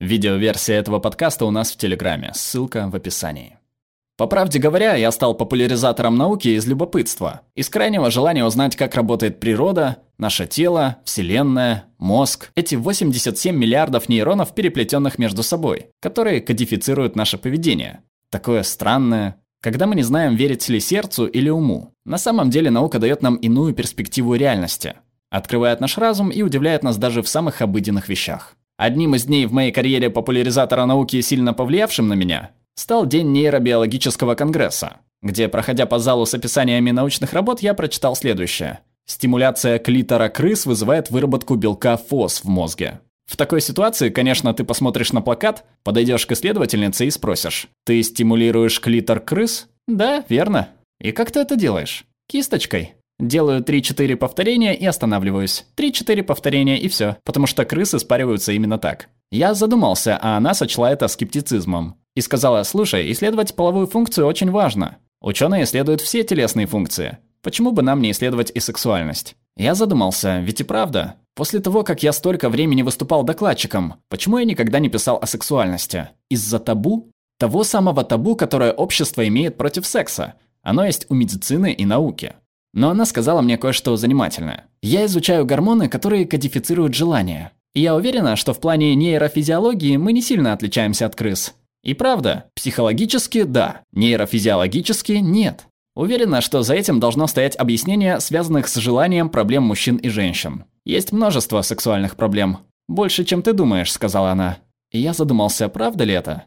Видеоверсия этого подкаста у нас в Телеграме, ссылка в описании. По правде говоря, я стал популяризатором науки из любопытства, из крайнего желания узнать, как работает природа, наше тело, Вселенная, мозг, эти 87 миллиардов нейронов, переплетенных между собой, которые кодифицируют наше поведение. Такое странное, когда мы не знаем, верить ли сердцу или уму. На самом деле наука дает нам иную перспективу реальности, открывает наш разум и удивляет нас даже в самых обыденных вещах. Одним из дней в моей карьере популяризатора науки, сильно повлиявшим на меня, стал День нейробиологического конгресса, где, проходя по залу с описаниями научных работ, я прочитал следующее. Стимуляция клитора крыс вызывает выработку белка ФОС в мозге. В такой ситуации, конечно, ты посмотришь на плакат, подойдешь к исследовательнице и спросишь, «Ты стимулируешь клитор крыс?» «Да, верно». «И как ты это делаешь?» «Кисточкой». Делаю 3-4 повторения и останавливаюсь. 3-4 повторения и все, потому что крысы спариваются именно так. Я задумался, а она сочла это скептицизмом и сказала, слушай, исследовать половую функцию очень важно. Ученые исследуют все телесные функции. Почему бы нам не исследовать и сексуальность? Я задумался, ведь и правда. После того, как я столько времени выступал докладчиком, почему я никогда не писал о сексуальности? Из-за табу? Того самого табу, которое общество имеет против секса. Оно есть у медицины и науки. Но она сказала мне кое-что занимательное. Я изучаю гормоны, которые кодифицируют желания. И я уверена, что в плане нейрофизиологии мы не сильно отличаемся от крыс. И правда, психологически – да, нейрофизиологически – нет. Уверена, что за этим должно стоять объяснение, связанных с желанием проблем мужчин и женщин. Есть множество сексуальных проблем. Больше, чем ты думаешь, сказала она. И я задумался, правда ли это?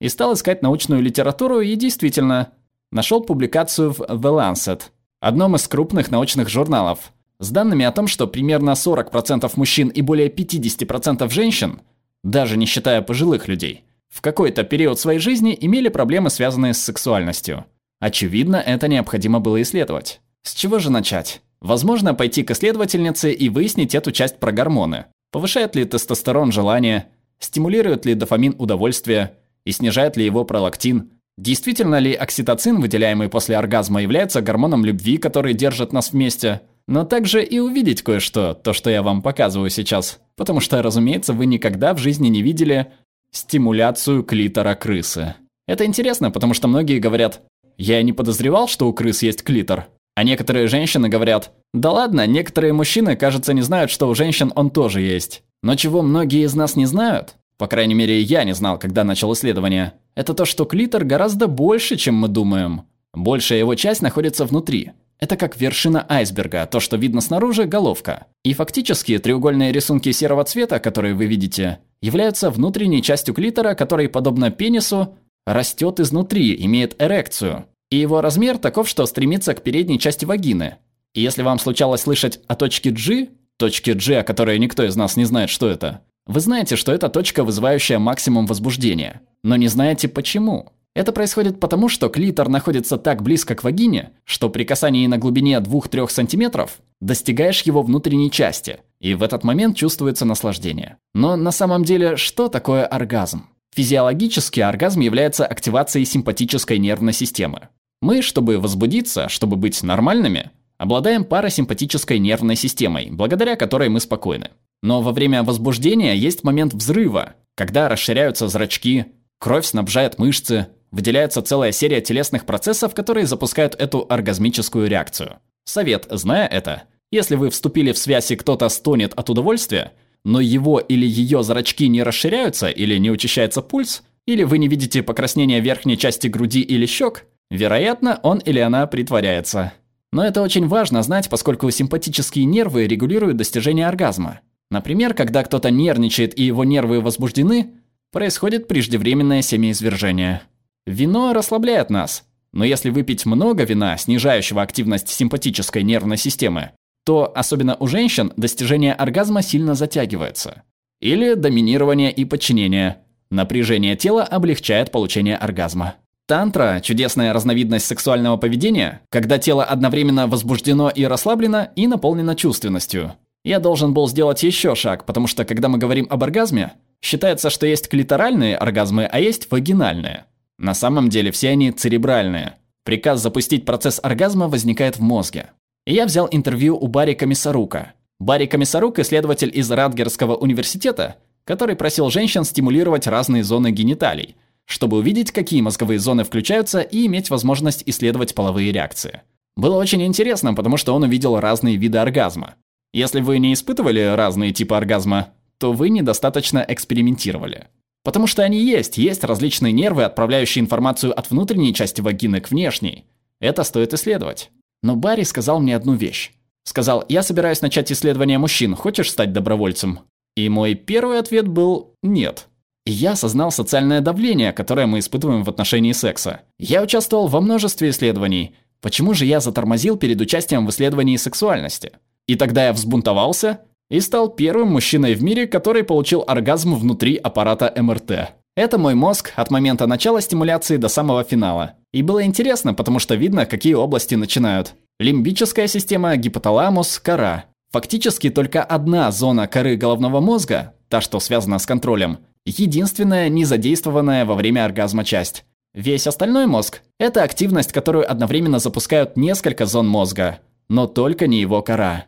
И стал искать научную литературу и действительно нашел публикацию в The Lancet, одном из крупных научных журналов, с данными о том, что примерно 40% мужчин и более 50% женщин, даже не считая пожилых людей, в какой-то период своей жизни имели проблемы, связанные с сексуальностью. Очевидно, это необходимо было исследовать. С чего же начать? Возможно, пойти к исследовательнице и выяснить эту часть про гормоны. Повышает ли тестостерон желание, стимулирует ли дофамин удовольствие и снижает ли его пролактин. Действительно ли окситоцин, выделяемый после оргазма, является гормоном любви, который держит нас вместе? Но также и увидеть кое-что, то, что я вам показываю сейчас. Потому что, разумеется, вы никогда в жизни не видели стимуляцию клитора крысы. Это интересно, потому что многие говорят, я не подозревал, что у крыс есть клитор. А некоторые женщины говорят, да ладно, некоторые мужчины, кажется, не знают, что у женщин он тоже есть. Но чего многие из нас не знают, по крайней мере, я не знал, когда начал исследование, это то, что клитор гораздо больше, чем мы думаем. Большая его часть находится внутри. Это как вершина айсберга, то, что видно снаружи, головка. И фактически треугольные рисунки серого цвета, которые вы видите, являются внутренней частью клитора, который, подобно пенису, растет изнутри, имеет эрекцию. И его размер таков, что стремится к передней части вагины. И если вам случалось слышать о точке G, точке G, о которой никто из нас не знает, что это, вы знаете, что это точка, вызывающая максимум возбуждения. Но не знаете почему. Это происходит потому, что клитор находится так близко к вагине, что при касании на глубине 2-3 см достигаешь его внутренней части, и в этот момент чувствуется наслаждение. Но на самом деле, что такое оргазм? Физиологически оргазм является активацией симпатической нервной системы. Мы, чтобы возбудиться, чтобы быть нормальными, обладаем парасимпатической нервной системой, благодаря которой мы спокойны. Но во время возбуждения есть момент взрыва, когда расширяются зрачки, кровь снабжает мышцы, выделяется целая серия телесных процессов, которые запускают эту оргазмическую реакцию. Совет, зная это, если вы вступили в связь и кто-то стонет от удовольствия, но его или ее зрачки не расширяются или не учащается пульс, или вы не видите покраснения верхней части груди или щек, вероятно, он или она притворяется. Но это очень важно знать, поскольку симпатические нервы регулируют достижение оргазма. Например, когда кто-то нервничает и его нервы возбуждены, происходит преждевременное семяизвержение. Вино расслабляет нас, но если выпить много вина, снижающего активность симпатической нервной системы, то, особенно у женщин, достижение оргазма сильно затягивается. Или доминирование и подчинение. Напряжение тела облегчает получение оргазма. Тантра – чудесная разновидность сексуального поведения, когда тело одновременно возбуждено и расслаблено и наполнено чувственностью. Я должен был сделать еще шаг, потому что когда мы говорим об оргазме, считается, что есть клиторальные оргазмы, а есть вагинальные – на самом деле все они церебральные. Приказ запустить процесс оргазма возникает в мозге. И я взял интервью у Барри Комиссарука. Барри Комиссарук, исследователь из Радгерского университета, который просил женщин стимулировать разные зоны гениталий, чтобы увидеть, какие мозговые зоны включаются и иметь возможность исследовать половые реакции. Было очень интересно, потому что он увидел разные виды оргазма. Если вы не испытывали разные типы оргазма, то вы недостаточно экспериментировали. Потому что они есть, есть различные нервы, отправляющие информацию от внутренней части вагины к внешней. Это стоит исследовать. Но Барри сказал мне одну вещь. Сказал, я собираюсь начать исследование мужчин, хочешь стать добровольцем? И мой первый ответ был «нет». Я осознал социальное давление, которое мы испытываем в отношении секса. Я участвовал во множестве исследований. Почему же я затормозил перед участием в исследовании сексуальности? И тогда я взбунтовался и стал первым мужчиной в мире, который получил оргазм внутри аппарата МРТ. Это мой мозг от момента начала стимуляции до самого финала. И было интересно, потому что видно, какие области начинают. Лимбическая система, гипоталамус, кора. Фактически только одна зона коры головного мозга, та, что связана с контролем, единственная незадействованная во время оргазма часть. Весь остальной мозг – это активность, которую одновременно запускают несколько зон мозга, но только не его кора.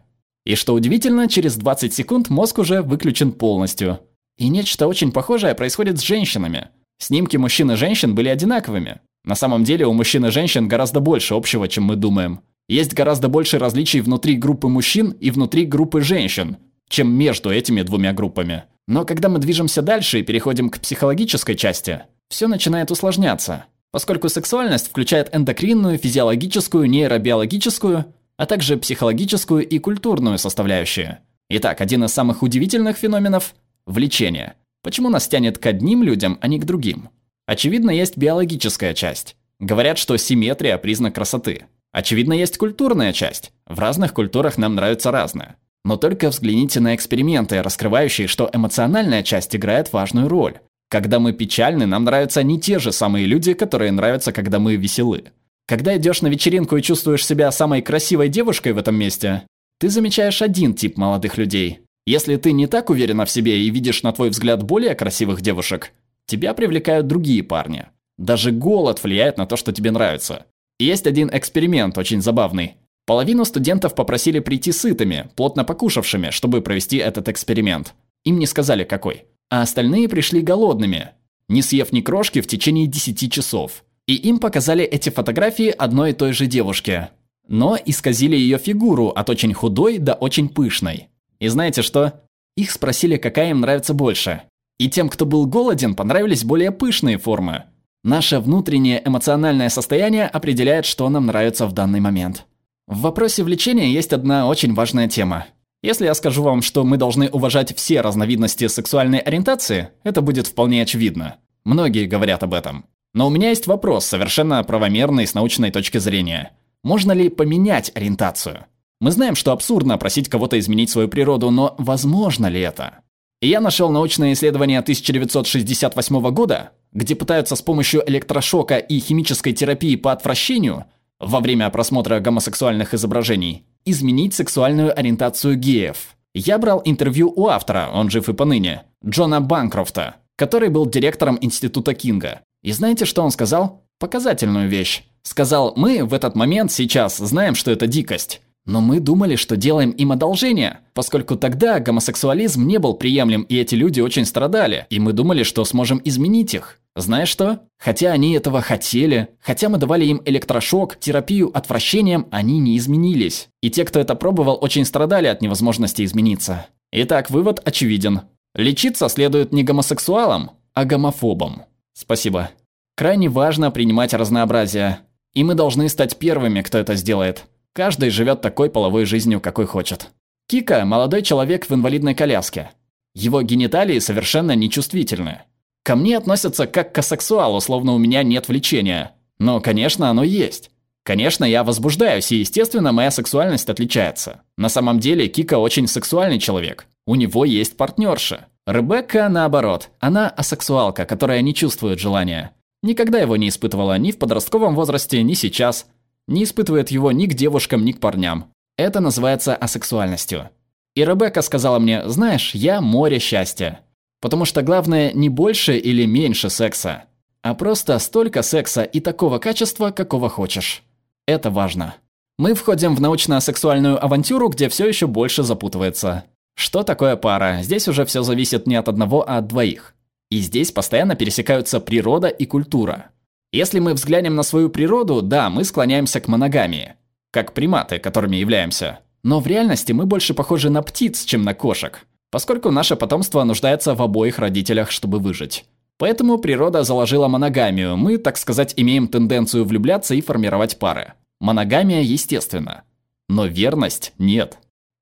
И что удивительно, через 20 секунд мозг уже выключен полностью. И нечто очень похожее происходит с женщинами. Снимки мужчин и женщин были одинаковыми. На самом деле у мужчин и женщин гораздо больше общего, чем мы думаем. Есть гораздо больше различий внутри группы мужчин и внутри группы женщин, чем между этими двумя группами. Но когда мы движемся дальше и переходим к психологической части, все начинает усложняться. Поскольку сексуальность включает эндокринную, физиологическую, нейробиологическую, а также психологическую и культурную составляющие. Итак, один из самых удивительных феноменов – влечение. Почему нас тянет к одним людям, а не к другим? Очевидно, есть биологическая часть. Говорят, что симметрия – признак красоты. Очевидно, есть культурная часть. В разных культурах нам нравится разное. Но только взгляните на эксперименты, раскрывающие, что эмоциональная часть играет важную роль. Когда мы печальны, нам нравятся не те же самые люди, которые нравятся, когда мы веселы. Когда идешь на вечеринку и чувствуешь себя самой красивой девушкой в этом месте, ты замечаешь один тип молодых людей. Если ты не так уверена в себе и видишь на твой взгляд более красивых девушек, тебя привлекают другие парни. Даже голод влияет на то, что тебе нравится. Есть один эксперимент, очень забавный. Половину студентов попросили прийти сытыми, плотно покушавшими, чтобы провести этот эксперимент. Им не сказали какой. А остальные пришли голодными, не съев ни крошки в течение 10 часов. И им показали эти фотографии одной и той же девушки. Но исказили ее фигуру от очень худой до очень пышной. И знаете что? Их спросили, какая им нравится больше. И тем, кто был голоден, понравились более пышные формы. Наше внутреннее эмоциональное состояние определяет, что нам нравится в данный момент. В вопросе влечения есть одна очень важная тема. Если я скажу вам, что мы должны уважать все разновидности сексуальной ориентации, это будет вполне очевидно. Многие говорят об этом. Но у меня есть вопрос, совершенно правомерный с научной точки зрения. Можно ли поменять ориентацию? Мы знаем, что абсурдно просить кого-то изменить свою природу, но возможно ли это? И я нашел научное исследование 1968 года, где пытаются с помощью электрошока и химической терапии по отвращению во время просмотра гомосексуальных изображений изменить сексуальную ориентацию геев. Я брал интервью у автора, он жив и поныне, Джона Банкрофта, который был директором Института Кинга. И знаете, что он сказал? Показательную вещь. Сказал, мы в этот момент сейчас знаем, что это дикость. Но мы думали, что делаем им одолжение, поскольку тогда гомосексуализм не был приемлем, и эти люди очень страдали, и мы думали, что сможем изменить их. Знаешь что? Хотя они этого хотели, хотя мы давали им электрошок, терапию отвращением, они не изменились. И те, кто это пробовал, очень страдали от невозможности измениться. Итак, вывод очевиден. Лечиться следует не гомосексуалам, а гомофобам. Спасибо. Крайне важно принимать разнообразие. И мы должны стать первыми, кто это сделает. Каждый живет такой половой жизнью, какой хочет. Кика – молодой человек в инвалидной коляске. Его гениталии совершенно нечувствительны. Ко мне относятся как к асексуалу, словно у меня нет влечения. Но, конечно, оно есть. Конечно, я возбуждаюсь, и, естественно, моя сексуальность отличается. На самом деле, Кика очень сексуальный человек. У него есть партнерша. Ребекка, наоборот, она асексуалка, которая не чувствует желания. Никогда его не испытывала ни в подростковом возрасте, ни сейчас – не испытывает его ни к девушкам, ни к парням. Это называется асексуальностью. И Ребекка сказала мне, знаешь, я море счастья. Потому что главное не больше или меньше секса, а просто столько секса и такого качества, какого хочешь. Это важно. Мы входим в научно-сексуальную авантюру, где все еще больше запутывается. Что такое пара? Здесь уже все зависит не от одного, а от двоих. И здесь постоянно пересекаются природа и культура. Если мы взглянем на свою природу, да, мы склоняемся к моногамии. Как приматы, которыми являемся. Но в реальности мы больше похожи на птиц, чем на кошек. Поскольку наше потомство нуждается в обоих родителях, чтобы выжить. Поэтому природа заложила моногамию. Мы, так сказать, имеем тенденцию влюбляться и формировать пары. Моногамия естественно. Но верность нет.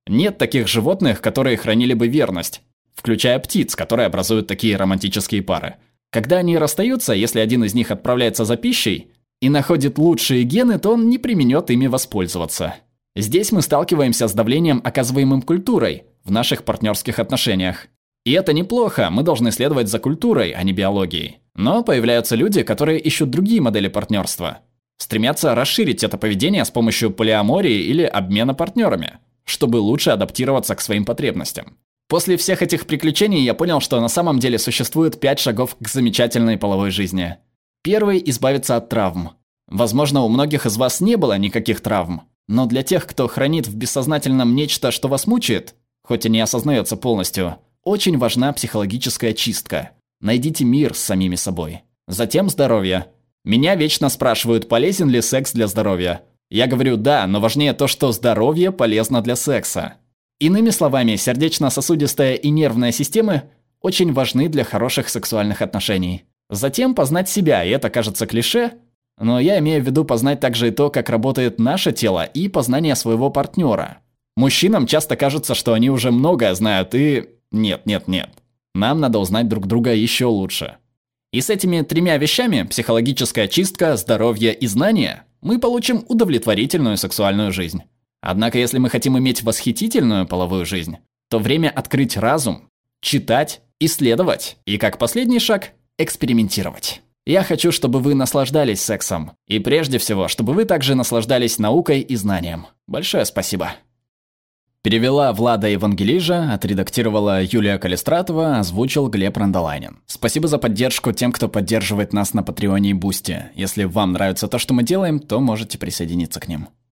Нет таких животных, которые хранили бы верность, включая птиц, которые образуют такие романтические пары. Когда они расстаются, если один из них отправляется за пищей и находит лучшие гены, то он не применет ими воспользоваться. Здесь мы сталкиваемся с давлением, оказываемым культурой в наших партнерских отношениях. И это неплохо, мы должны следовать за культурой, а не биологией. Но появляются люди, которые ищут другие модели партнерства. Стремятся расширить это поведение с помощью полиамории или обмена партнерами чтобы лучше адаптироваться к своим потребностям. После всех этих приключений я понял, что на самом деле существует пять шагов к замечательной половой жизни. Первый – избавиться от травм. Возможно, у многих из вас не было никаких травм, но для тех, кто хранит в бессознательном нечто, что вас мучает, хоть и не осознается полностью, очень важна психологическая чистка. Найдите мир с самими собой. Затем здоровье. Меня вечно спрашивают, полезен ли секс для здоровья. Я говорю «да», но важнее то, что здоровье полезно для секса. Иными словами, сердечно-сосудистая и нервная системы очень важны для хороших сексуальных отношений. Затем познать себя, и это кажется клише, но я имею в виду познать также и то, как работает наше тело, и познание своего партнера. Мужчинам часто кажется, что они уже многое знают, и... Нет, нет, нет. Нам надо узнать друг друга еще лучше. И с этими тремя вещами – психологическая чистка, здоровье и знание – мы получим удовлетворительную сексуальную жизнь. Однако, если мы хотим иметь восхитительную половую жизнь, то время открыть разум, читать, исследовать и, как последний шаг, экспериментировать. Я хочу, чтобы вы наслаждались сексом. И прежде всего, чтобы вы также наслаждались наукой и знанием. Большое спасибо. Перевела Влада Евангелижа, отредактировала Юлия Калистратова, озвучил Глеб Рандолайнин. Спасибо за поддержку тем, кто поддерживает нас на Патреоне и Бусти. Если вам нравится то, что мы делаем, то можете присоединиться к ним.